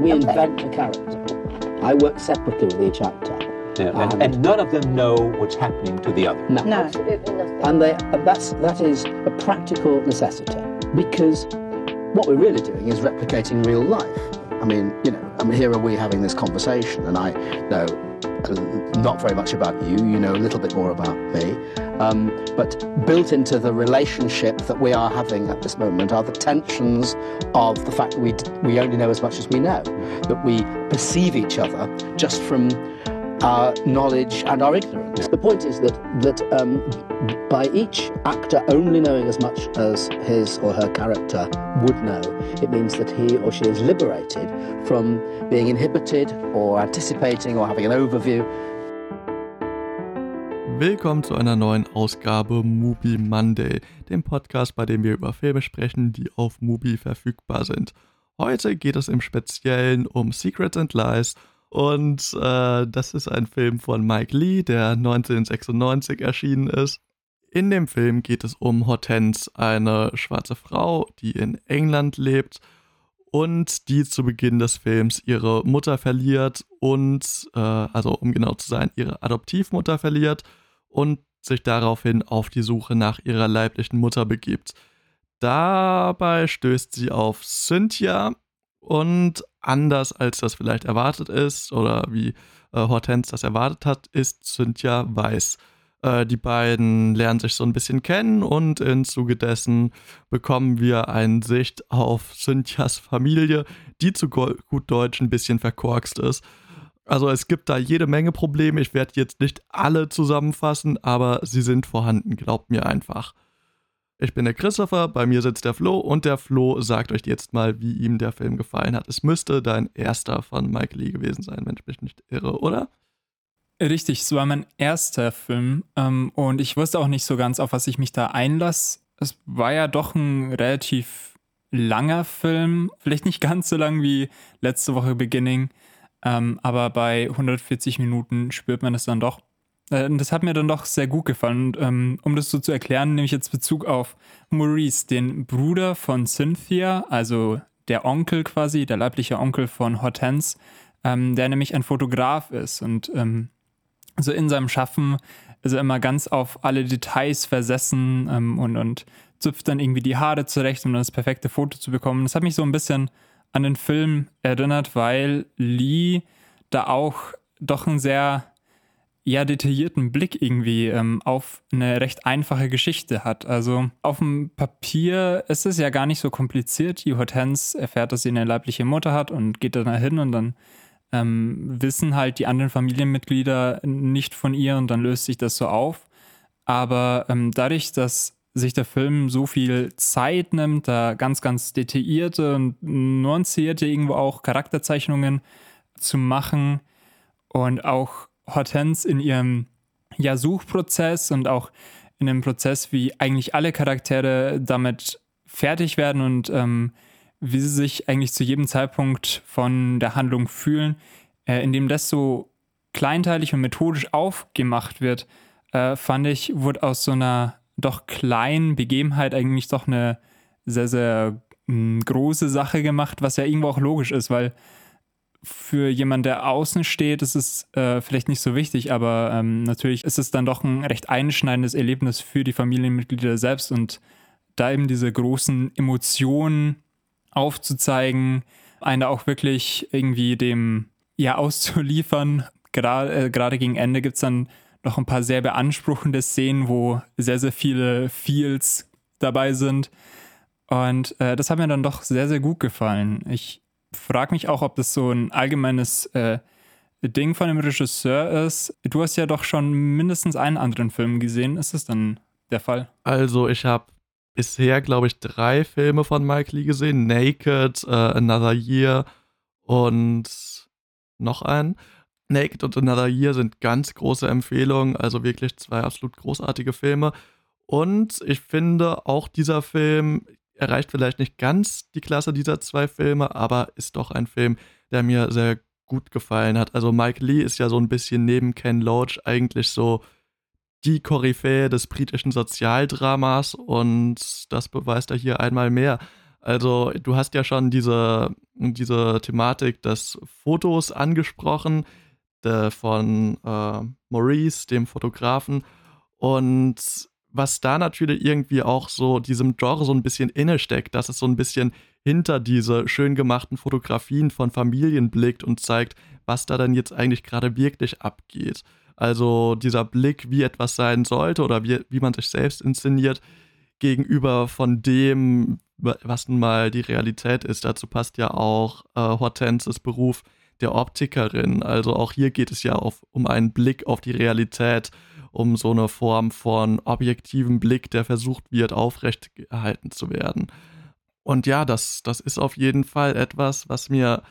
We okay. invent a character. I work separately with each actor. Yeah, and, and, and, none of them know what's happening to the other. No, no. and they, that's that is a practical necessity because what we're really doing is replicating real life. I mean, you know, I mean, here are we having this conversation, and I know not very much about you. You know a little bit more about me. Um, but built into the relationship that we are having at this moment are the tensions of the fact that we, we only know as much as we know, that we perceive each other just from our knowledge and our ignorance. The point is that that um, by each actor only knowing as much as his or her character would know, it means that he or she is liberated from being inhibited or anticipating or having an overview. Willkommen zu einer neuen Ausgabe Movie Monday, dem Podcast, bei dem wir über Filme sprechen, die auf Mubi verfügbar sind. Heute geht es im Speziellen um Secrets and Lies und äh, das ist ein Film von Mike Lee, der 1996 erschienen ist. In dem Film geht es um Hortense, eine schwarze Frau, die in England lebt und die zu Beginn des Films ihre Mutter verliert und, äh, also um genau zu sein, ihre Adoptivmutter verliert und sich daraufhin auf die Suche nach ihrer leiblichen Mutter begibt. Dabei stößt sie auf Cynthia, und anders als das vielleicht erwartet ist oder wie äh, Hortense das erwartet hat, ist Cynthia weiß. Äh, die beiden lernen sich so ein bisschen kennen und im Zuge dessen bekommen wir eine Sicht auf Cynthias Familie, die zu gut Deutsch ein bisschen verkorkst ist. Also es gibt da jede Menge Probleme. Ich werde jetzt nicht alle zusammenfassen, aber sie sind vorhanden, glaubt mir einfach. Ich bin der Christopher, bei mir sitzt der Flo und der Flo sagt euch jetzt mal, wie ihm der Film gefallen hat. Es müsste dein erster von Mike Lee gewesen sein, wenn ich mich nicht irre, oder? Richtig, es war mein erster Film ähm, und ich wusste auch nicht so ganz, auf was ich mich da einlasse. Es war ja doch ein relativ langer Film, vielleicht nicht ganz so lang wie letzte Woche Beginning, ähm, aber bei 140 Minuten spürt man es dann doch. Äh, das hat mir dann doch sehr gut gefallen. Und, ähm, um das so zu erklären, nehme ich jetzt Bezug auf Maurice, den Bruder von Cynthia, also der Onkel quasi, der leibliche Onkel von Hortense, ähm, der nämlich ein Fotograf ist und ähm, so in seinem Schaffen ist er immer ganz auf alle Details versessen ähm, und, und zupft dann irgendwie die Haare zurecht, um dann das perfekte Foto zu bekommen. Das hat mich so ein bisschen an den Film erinnert, weil Lee da auch doch ein sehr ja detaillierten Blick irgendwie ähm, auf eine recht einfache Geschichte hat. Also auf dem Papier ist es ja gar nicht so kompliziert. Die Hortense erfährt, dass sie eine leibliche Mutter hat und geht dann hin und dann ähm, wissen halt die anderen Familienmitglieder nicht von ihr und dann löst sich das so auf. Aber ähm, dadurch, dass sich der Film so viel Zeit nimmt, da ganz, ganz detaillierte und nuancierte irgendwo auch Charakterzeichnungen zu machen und auch Hortense in ihrem ja, Suchprozess und auch in dem Prozess, wie eigentlich alle Charaktere damit fertig werden und ähm, wie sie sich eigentlich zu jedem Zeitpunkt von der Handlung fühlen, äh, indem das so kleinteilig und methodisch aufgemacht wird, äh, fand ich, wurde aus so einer doch kleinen Begebenheit eigentlich doch eine sehr, sehr mh, hm, große Sache gemacht, was ja irgendwo auch logisch ist, weil für jemanden, der außen steht, ist es äh, vielleicht nicht so wichtig, aber ähm, natürlich ist es dann doch ein recht einschneidendes Erlebnis für die Familienmitglieder selbst und da eben diese großen Emotionen aufzuzeigen, eine auch wirklich irgendwie dem ja auszuliefern. Gerade, äh, gerade gegen Ende gibt es dann noch ein paar sehr beanspruchende Szenen, wo sehr, sehr viele Feels dabei sind. Und äh, das hat mir dann doch sehr, sehr gut gefallen. Ich frage mich auch, ob das so ein allgemeines äh, Ding von dem Regisseur ist. Du hast ja doch schon mindestens einen anderen Film gesehen. Ist das dann der Fall? Also, ich habe bisher, glaube ich, drei Filme von Mike Lee gesehen: Naked, uh, Another Year und noch einen. Naked und Another Year sind ganz große Empfehlungen, also wirklich zwei absolut großartige Filme. Und ich finde auch dieser Film, erreicht vielleicht nicht ganz die Klasse dieser zwei Filme, aber ist doch ein Film, der mir sehr gut gefallen hat. Also Mike Lee ist ja so ein bisschen neben Ken Loach eigentlich so die Koryphäe des britischen Sozialdramas und das beweist er hier einmal mehr. Also du hast ja schon diese, diese Thematik des Fotos angesprochen, der von äh, Maurice, dem Fotografen. Und was da natürlich irgendwie auch so diesem Genre so ein bisschen innesteckt, dass es so ein bisschen hinter diese schön gemachten Fotografien von Familien blickt und zeigt, was da dann jetzt eigentlich gerade wirklich abgeht. Also dieser Blick, wie etwas sein sollte oder wie, wie man sich selbst inszeniert, gegenüber von dem, was nun mal die Realität ist. Dazu passt ja auch äh, Hortenses Beruf der Optikerin. Also auch hier geht es ja auf, um einen Blick auf die Realität, um so eine Form von objektivem Blick, der versucht wird, aufrechterhalten zu werden. Und ja, das, das ist auf jeden Fall etwas, was mir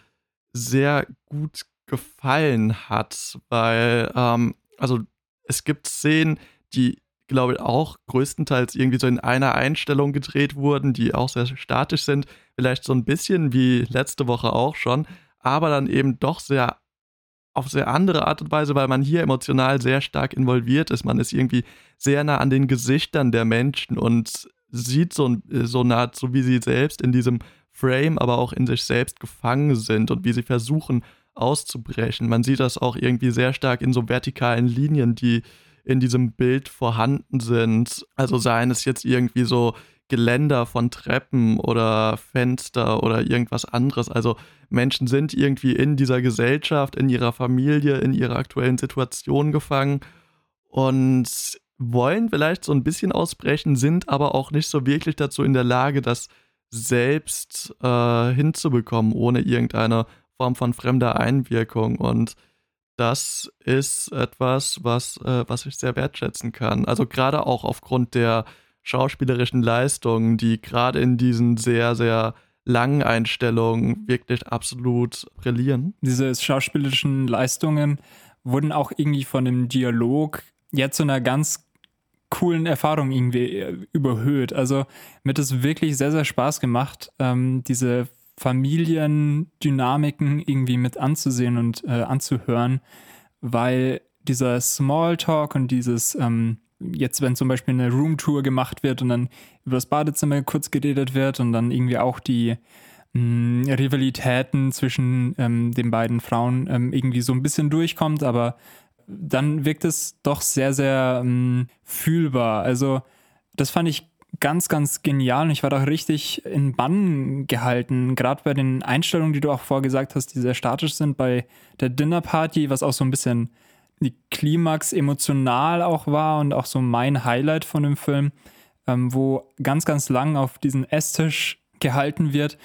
sehr gut gefallen hat, weil, ähm, also es gibt Szenen, die, glaube ich, auch größtenteils irgendwie so in einer Einstellung gedreht wurden, die auch sehr statisch sind, vielleicht so ein bisschen wie letzte Woche auch schon, aber dann eben doch sehr auf sehr andere Art und Weise, weil man hier emotional sehr stark involviert ist. Man ist irgendwie sehr nah an den Gesichtern der Menschen und sieht so, so nahezu, wie sie selbst in diesem Frame, aber auch in sich selbst gefangen sind und wie sie versuchen, auszubrechen. Man sieht das auch irgendwie sehr stark in so vertikalen Linien, die in diesem Bild vorhanden sind. Also seien es jetzt irgendwie so Geländer von Treppen oder Fenster oder irgendwas anderes. Also Menschen sind irgendwie in dieser Gesellschaft, in ihrer Familie, in ihrer aktuellen Situation gefangen und wollen vielleicht so ein bisschen ausbrechen, sind aber auch nicht so wirklich dazu in der Lage, das selbst äh, hinzubekommen, ohne irgendeine Form von fremder Einwirkung. Und das ist etwas, was, äh, was ich sehr wertschätzen kann. Also gerade auch aufgrund der schauspielerischen Leistungen, die gerade in diesen sehr, sehr langen Einstellungen wirklich absolut brillieren. Diese schauspielerischen Leistungen wurden auch irgendwie von dem Dialog jetzt zu einer ganz coolen Erfahrung irgendwie äh, überhöht. Also mir hat es wirklich sehr, sehr Spaß gemacht, ähm, diese Familiendynamiken irgendwie mit anzusehen und äh, anzuhören, weil dieser Smalltalk und dieses, ähm, jetzt wenn zum Beispiel eine Roomtour gemacht wird und dann über das Badezimmer kurz geredet wird und dann irgendwie auch die mh, mm, Rivalitäten zwischen ähm, den beiden Frauen ähm, irgendwie so ein bisschen durchkommt, aber dann wirkt es doch sehr, sehr ähm, fühlbar. Also das fand ich ganz, ganz genial und ich war da richtig in Bann gehalten, gerade bei den Einstellungen, die du auch vorgesagt hast, die sehr statisch sind bei der Dinnerparty, was auch so ein bisschen die Klimax emotional auch war und auch so mein Highlight von dem Film, ähm, wo ganz, ganz lang auf diesen Esstisch gehalten wird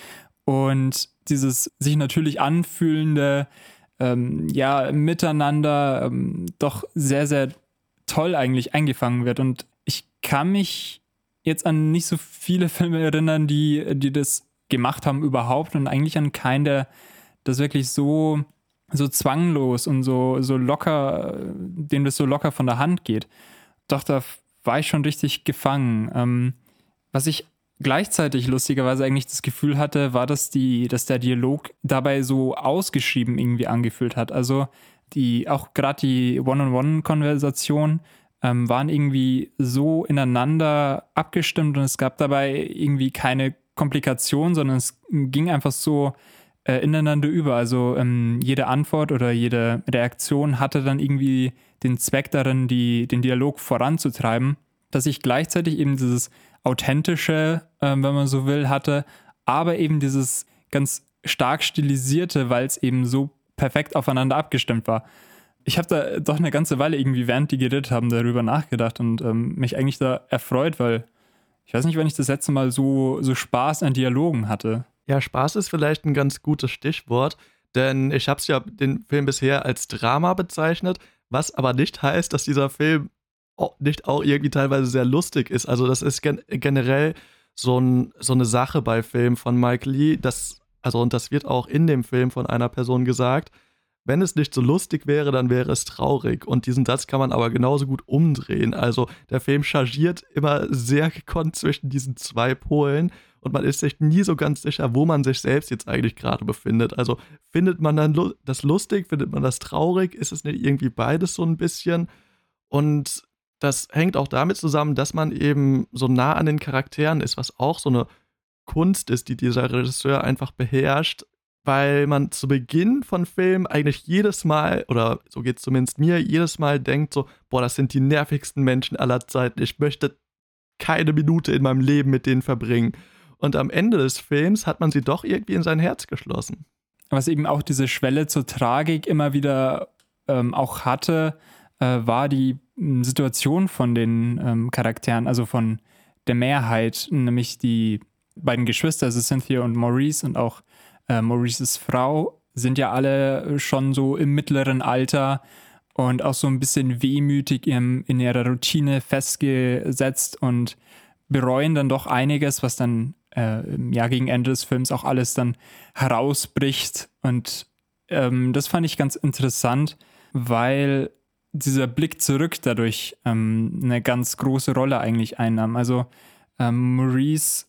und dieses sich natürlich anfühlende, ähm, ja, Miteinander ähm, doch sehr, sehr toll eigentlich eingefangen wird. Und ich kann mich jetzt an nicht so viele Filme erinnern, die, die das gemacht haben überhaupt und eigentlich an keinen, der das wirklich so, so zwanglos und so, so locker, dem das so locker von der Hand geht. Doch da war ich schon richtig gefangen. Ähm, was ich gleichzeitig lustigerweise eigentlich das Gefühl hatte, war, dass die, dass der Dialog dabei so ausgeschrieben irgendwie angefühlt hat. Also die, auch gerade die One-on-One-Konversation ähm, waren irgendwie so ineinander abgestimmt und es gab dabei irgendwie keine Komplikation, sondern es ging einfach so äh, ineinander über. Also ähm, jede Antwort oder jede Reaktion hatte dann irgendwie den Zweck darin, die, den Dialog voranzutreiben, dass ich gleichzeitig eben dieses authentische, äh, wenn man so will, hatte, aber eben dieses ganz stark stilisierte, weil es eben so perfekt aufeinander abgestimmt war ich habe da doch eine ganze Weile irgendwie, während die geredet haben, darüber nachgedacht und ähm, mich eigentlich da erfreut, weil ich weiß nicht, wenn ich das letzte Mal so, so Spaß an Dialogen hatte. Ja, Spaß ist vielleicht ein ganz gutes Stichwort, denn ich habe es ja den Film bisher als Drama bezeichnet, was aber nicht heißt, dass dieser Film nicht auch irgendwie teilweise sehr lustig ist. Also das ist gen generell so, ein, so eine Sache bei Filmen von Mike Lee, das, also und das wird auch in dem Film von einer Person gesagt, wenn es nicht so lustig wäre, dann wäre es traurig. Und diesen Satz kann man aber genauso gut umdrehen. Also der Film chargiert immer sehr gekonnt zwischen diesen zwei Polen und man ist sich nie so ganz sicher, wo man sich selbst jetzt eigentlich gerade befindet. Also findet man dann das lustig, findet man das traurig, ist es nicht irgendwie beides so ein bisschen? Und das hängt auch damit zusammen, dass man eben so nah an den Charakteren ist, was auch so eine Kunst ist, die dieser Regisseur einfach beherrscht, weil man zu Beginn von Filmen eigentlich jedes Mal, oder so geht es zumindest mir, jedes Mal denkt so, boah, das sind die nervigsten Menschen aller Zeiten, ich möchte keine Minute in meinem Leben mit denen verbringen. Und am Ende des Films hat man sie doch irgendwie in sein Herz geschlossen. Was eben auch diese Schwelle zur Tragik immer wieder ähm, auch hatte, äh, war die Situation von den ähm, Charakteren, also von der Mehrheit, nämlich die beiden Geschwister, also Cynthia und Maurice und auch äh, Maurices Frau, sind ja alle schon so im mittleren Alter und auch so ein bisschen wehmütig in, in ihrer Routine festgesetzt und bereuen dann doch einiges, was dann äh, ja gegen Ende des Films auch alles dann herausbricht. Und ähm, das fand ich ganz interessant, weil dieser Blick zurück dadurch ähm, eine ganz große Rolle eigentlich einnahm. Also ähm, Maurice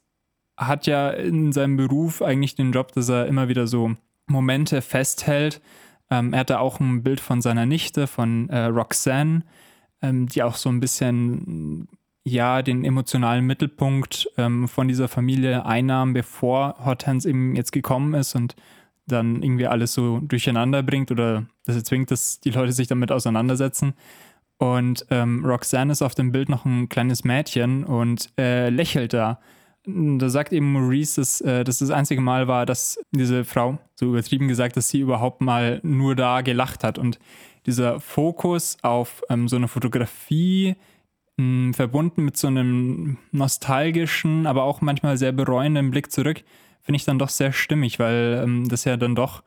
hat ja in seinem Beruf eigentlich den Job, dass er immer wieder so Momente festhält. Ähm, er hatte auch ein Bild von seiner Nichte, von äh, Roxanne, ähm, die auch so ein bisschen ja den emotionalen Mittelpunkt ähm, von dieser Familie einnahm, bevor Hortense eben jetzt gekommen ist und dann irgendwie alles so durcheinander bringt oder das zwingt, dass die Leute sich damit auseinandersetzen. Und ähm, Roxanne ist auf dem Bild noch ein kleines Mädchen und äh, lächelt da. Da sagt eben Maurice, dass äh, das das einzige Mal war, dass diese Frau, so übertrieben gesagt, dass sie überhaupt mal nur da gelacht hat. Und dieser Fokus auf ähm, so eine Fotografie, mh, verbunden mit so einem nostalgischen, aber auch manchmal sehr bereuenden Blick zurück, finde ich dann doch sehr stimmig, weil ähm, das ja dann doch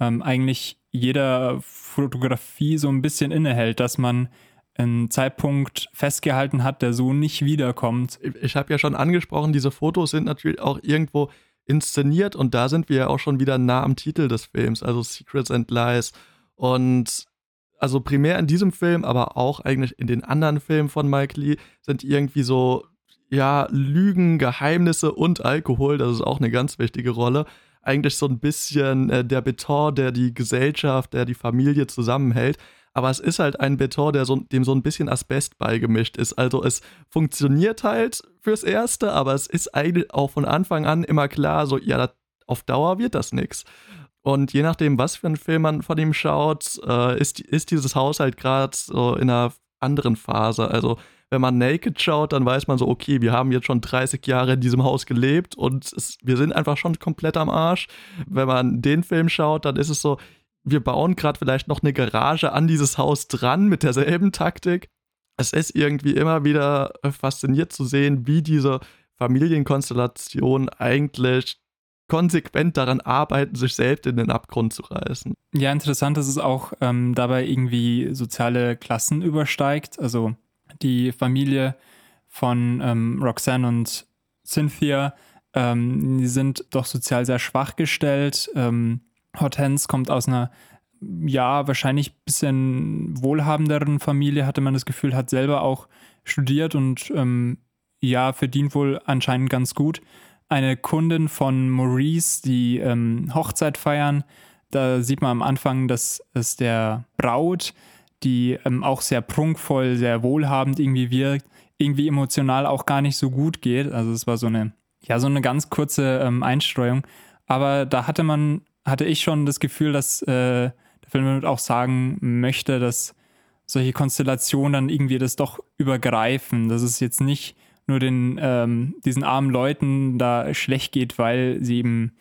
ähm, eigentlich jeder Fotografie so ein bisschen innehält, dass man einen Zeitpunkt festgehalten hat, der so nicht wiederkommt. Ich habe ja schon angesprochen, diese Fotos sind natürlich auch irgendwo inszeniert und da sind wir ja auch schon wieder nah am Titel des Films, also Secrets and Lies. Und also primär in diesem Film, aber auch eigentlich in den anderen Filmen von Mike Lee sind irgendwie so ja, Lügen, Geheimnisse und Alkohol, das ist auch eine ganz wichtige Rolle. Eigentlich so ein bisschen äh, der Beton, der die Gesellschaft, der die Familie zusammenhält. Aber es ist halt ein Beton, der so, dem so ein bisschen Asbest beigemischt ist. Also es funktioniert halt fürs Erste, aber es ist eigentlich auch von Anfang an immer klar, so, ja, auf Dauer wird das nichts. Und je nachdem, was für einen Film man von ihm schaut, äh, ist, ist dieses Haus halt gerade so in einer anderen Phase. Also wenn man Naked schaut, dann weiß man so, okay, wir haben jetzt schon 30 Jahre in diesem Haus gelebt und es, wir sind einfach schon komplett am Arsch. Wenn man den Film schaut, dann ist es so, wir bauen gerade vielleicht noch eine Garage an dieses Haus dran mit derselben Taktik. Es ist irgendwie immer wieder fasziniert zu sehen, wie diese Familienkonstellation eigentlich konsequent daran arbeiten, sich selbst in den Abgrund zu reißen. Ja, interessant, dass es auch ähm, dabei irgendwie soziale Klassen übersteigt. Also die Familie von ähm, Roxanne und Cynthia, ähm, die sind doch sozial sehr schwach gestellt. Ähm, Hortense kommt aus einer, ja, wahrscheinlich ein bisschen wohlhabenderen Familie, hatte man das Gefühl, hat selber auch studiert und ähm, ja, verdient wohl anscheinend ganz gut. Eine Kundin von Maurice, die ähm, Hochzeit feiern, da sieht man am Anfang, dass es der Braut die ähm, auch sehr prunkvoll, sehr wohlhabend irgendwie wirkt, irgendwie emotional auch gar nicht so gut geht. Also es war so eine, ja, so eine ganz kurze ähm, Einstreuung. Aber da hatte man, hatte ich schon das Gefühl, dass äh, der Film auch sagen möchte, dass solche Konstellationen dann irgendwie das doch übergreifen. Dass es jetzt nicht nur den, ähm, diesen armen Leuten da schlecht geht, weil sie eben,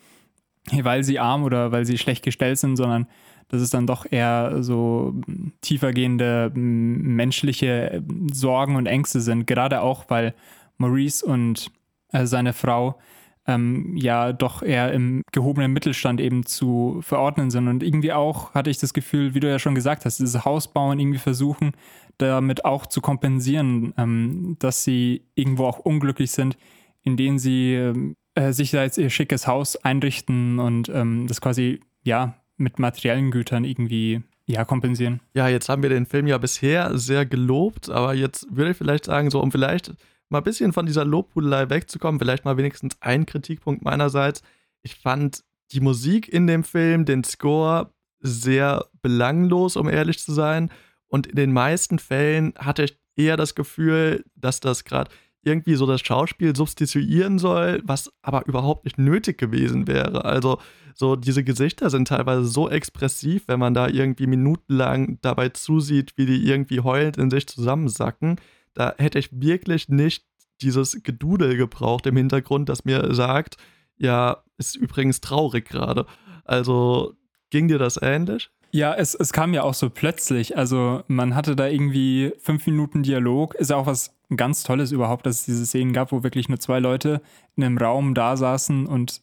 weil sie arm oder weil sie schlecht gestellt sind, sondern dass es dann doch eher so tiefergehende menschliche Sorgen und Ängste sind. Gerade auch, weil Maurice und äh, seine Frau ähm, ja doch eher im gehobenen Mittelstand eben zu verordnen sind. Und irgendwie auch hatte ich das Gefühl, wie du ja schon gesagt hast, dieses Haus bauen, irgendwie versuchen, damit auch zu kompensieren, ähm, dass sie irgendwo auch unglücklich sind, indem sie äh, sich da jetzt ihr schickes Haus einrichten und ähm, das quasi, ja, mit materiellen Gütern irgendwie ja, kompensieren. Ja, jetzt haben wir den Film ja bisher sehr gelobt, aber jetzt würde ich vielleicht sagen, so um vielleicht mal ein bisschen von dieser Lobhudelei wegzukommen, vielleicht mal wenigstens ein Kritikpunkt meinerseits. Ich fand die Musik in dem Film, den Score sehr belanglos, um ehrlich zu sein. Und in den meisten Fällen hatte ich eher das Gefühl, dass das gerade irgendwie so das Schauspiel substituieren soll, was aber überhaupt nicht nötig gewesen wäre. Also so diese Gesichter sind teilweise so expressiv, wenn man da irgendwie minutenlang dabei zusieht, wie die irgendwie heulend in sich zusammensacken. Da hätte ich wirklich nicht dieses Gedudel gebraucht im Hintergrund, das mir sagt, ja, ist übrigens traurig gerade. Also ging dir das ähnlich? Ja, es, es kam ja auch so plötzlich. Also man hatte da irgendwie fünf Minuten Dialog. Ist ja auch was ganz Tolles überhaupt, dass es diese Szenen gab, wo wirklich nur zwei Leute in einem Raum da saßen und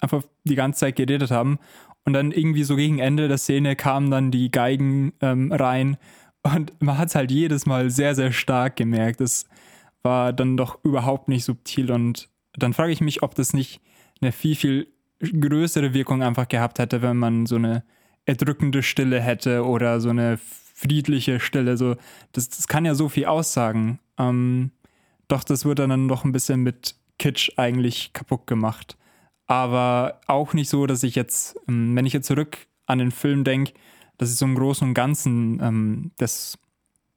einfach die ganze Zeit geredet haben. Und dann irgendwie so gegen Ende der Szene kamen dann die Geigen ähm, rein. Und man hat es halt jedes Mal sehr, sehr stark gemerkt. Es war dann doch überhaupt nicht subtil. Und dann frage ich mich, ob das nicht eine viel, viel größere Wirkung einfach gehabt hätte, wenn man so eine erdrückende Stille hätte oder so eine friedliche Stille. So, das, das kann ja so viel aussagen. Ähm, doch das wird dann noch ein bisschen mit Kitsch eigentlich kaputt gemacht. Aber auch nicht so, dass ich jetzt, ähm, wenn ich jetzt zurück an den Film denke, dass ich so im Großen und Ganzen ähm, das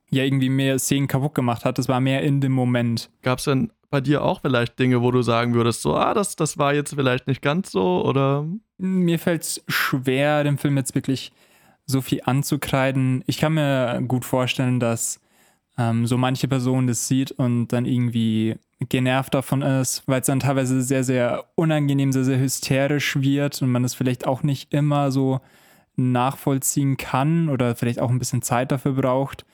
ja irgendwie mehr Szenen kaputt gemacht hat. Das war mehr in dem Moment. Gab es denn bei dir auch vielleicht Dinge, wo du sagen würdest, so, ah, das, das war jetzt vielleicht nicht ganz so oder? Mir fällt es schwer, dem Film jetzt wirklich so viel anzukreiden. Ich kann mir gut vorstellen, dass ähm, so manche Person das sieht und dann irgendwie genervt davon ist, weil es dann teilweise sehr, sehr unangenehm, sehr, sehr hysterisch wird und man es vielleicht auch nicht immer so nachvollziehen kann oder vielleicht auch ein bisschen Zeit dafür braucht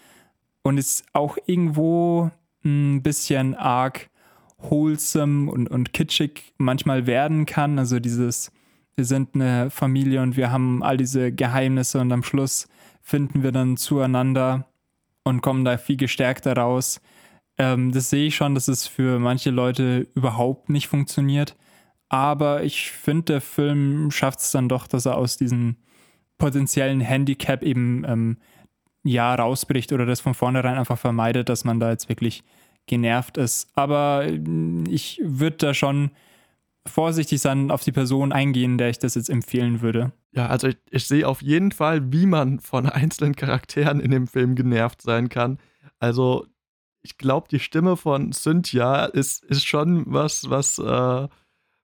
und es auch irgendwo ein bisschen arg wholesome und, und kitschig manchmal werden kann. Also dieses, wir sind eine Familie und wir haben all diese Geheimnisse und am Schluss finden wir dann zueinander und kommen da viel gestärkter raus. Ähm, das sehe ich schon, dass es für manche Leute überhaupt nicht funktioniert. Aber ich finde, der Film schafft es dann doch, dass er aus diesem potenziellen Handicap eben ähm, ja rausbricht oder das von vornherein einfach vermeidet, dass man da jetzt wirklich genervt ist. Aber äh, ich würde da schon vorsichtig sein, auf die Person eingehen, der ich das jetzt empfehlen würde. Ja, also ich, ich sehe auf jeden Fall, wie man von einzelnen Charakteren in dem Film genervt sein kann. Also ich glaube, die Stimme von Cynthia ist, ist schon was, was, äh,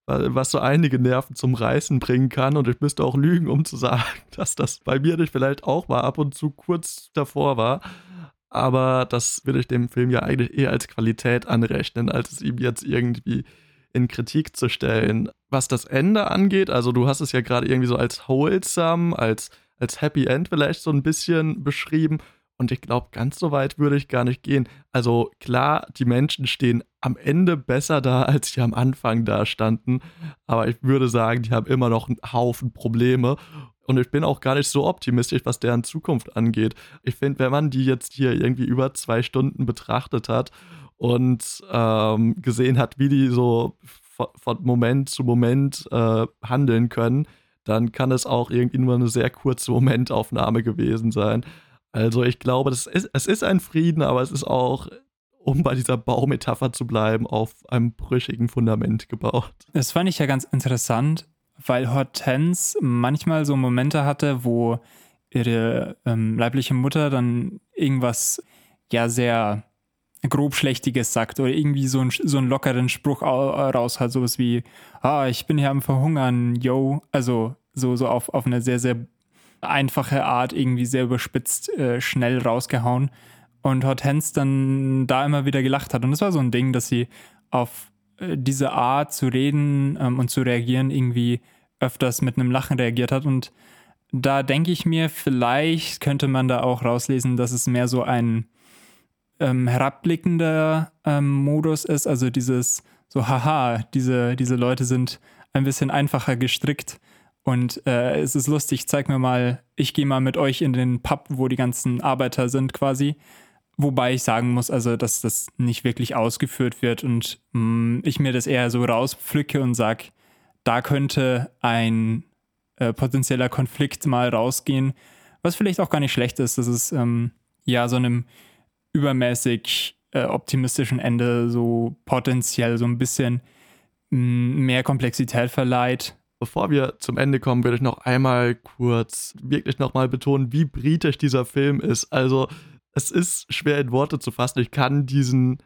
was so einige Nerven zum Reißen bringen kann. Und ich müsste auch lügen, um zu sagen, dass das bei mir nicht vielleicht auch mal ab und zu kurz davor war aber das würde ich dem Film ja eigentlich eher als Qualität anrechnen, als es ihm jetzt irgendwie in Kritik zu stellen. Was das Ende angeht, also du hast es ja gerade irgendwie so als wholesome, als, als Happy End vielleicht so ein bisschen beschrieben. Und ich glaube, ganz so weit würde ich gar nicht gehen. Also klar, die Menschen stehen am Ende besser da, als sie am Anfang da standen. Aber ich würde sagen, die haben immer noch einen Haufen Probleme. Und ich bin auch gar nicht so optimistisch, was deren Zukunft angeht. Ich finde, wenn man die jetzt hier irgendwie über zwei Stunden betrachtet hat und ähm, gesehen hat, wie die so von Moment zu Moment äh, handeln können, dann kann es auch irgendwie nur eine sehr kurze Momentaufnahme gewesen sein. Also ich glaube, das ist, es ist ein Frieden, aber es ist auch, um bei dieser Baumetapher zu bleiben, auf einem brüchigen Fundament gebaut. Das fand ich ja ganz interessant, weil Hortense manchmal so Momente hatte, wo ihre ähm, leibliche Mutter dann irgendwas ja sehr grobschlächtiges sagt oder irgendwie so, ein, so einen lockeren Spruch raus hat, sowas wie, ah, ich bin hier am Verhungern, yo. Also so, so auf, auf eine sehr, sehr einfache Art, irgendwie sehr überspitzt, äh, schnell rausgehauen. Und Hortense dann da immer wieder gelacht hat. Und das war so ein Ding, dass sie auf äh, diese Art zu reden ähm, und zu reagieren irgendwie öfters mit einem Lachen reagiert hat. Und da denke ich mir, vielleicht könnte man da auch rauslesen, dass es mehr so ein ähm, herabblickender ähm, Modus ist. Also dieses so, haha, diese, diese Leute sind ein bisschen einfacher gestrickt. Und äh, es ist lustig, zeig mir mal, ich gehe mal mit euch in den Pub, wo die ganzen Arbeiter sind quasi. Wobei ich sagen muss, also, dass das nicht wirklich ausgeführt wird und mh, mm, ich mir das eher so rauspflücke und sage, da könnte ein äh, potenzieller Konflikt mal rausgehen, was vielleicht auch gar nicht schlecht ist, dass es ähm, ja so einem übermäßig äh, optimistischen Ende so potenziell so ein bisschen mh, mm, mehr Komplexität verleiht. Bevor wir zum Ende kommen, würde ich noch einmal kurz wirklich nochmal betonen, wie britisch dieser Film ist. Also es ist schwer in Worte zu fassen. Ich kann diesen,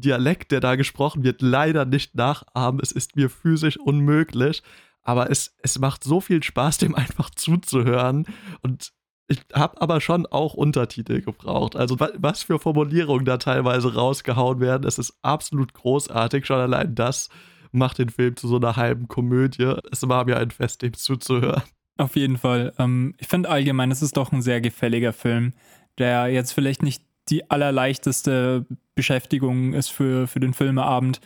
Dialekt, der da gesprochen wird, leider nicht nachahmen. Es ist mir physisch unmöglich. Aber es, es macht so viel Spaß, dem einfach zuzuhören. Und ich habe aber schon auch Untertitel gebraucht. Also was für Formulierungen da teilweise rausgehauen werden, es ist absolut großartig. Schon allein das macht den Film zu so einer halben Komödie. Es war mir ein Fest, dem zuzuhören. Auf jeden Fall. Ähm, ich finde allgemein, es ist doch ein sehr gefälliger Film, der jetzt vielleicht nicht die allerleichteste Beschäftigung ist für, für den Filmeabend.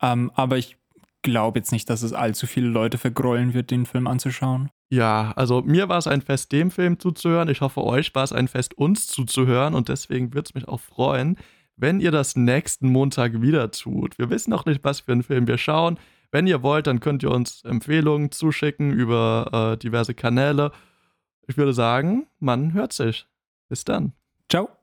Ähm, aber ich glaube jetzt nicht, dass es allzu viele Leute vergrollen wird, den Film anzuschauen. Ja, also mir war es ein Fest, dem Film zuzuhören. Ich hoffe, euch war es ein Fest, uns zuzuhören. Und deswegen würde es mich auch freuen, wenn ihr das nächsten Montag wieder tut. Wir wissen noch nicht, was für einen Film wir schauen. Wenn ihr wollt, dann könnt ihr uns Empfehlungen zuschicken über äh, diverse Kanäle. Ich würde sagen, man hört sich. Bis dann. Ciao.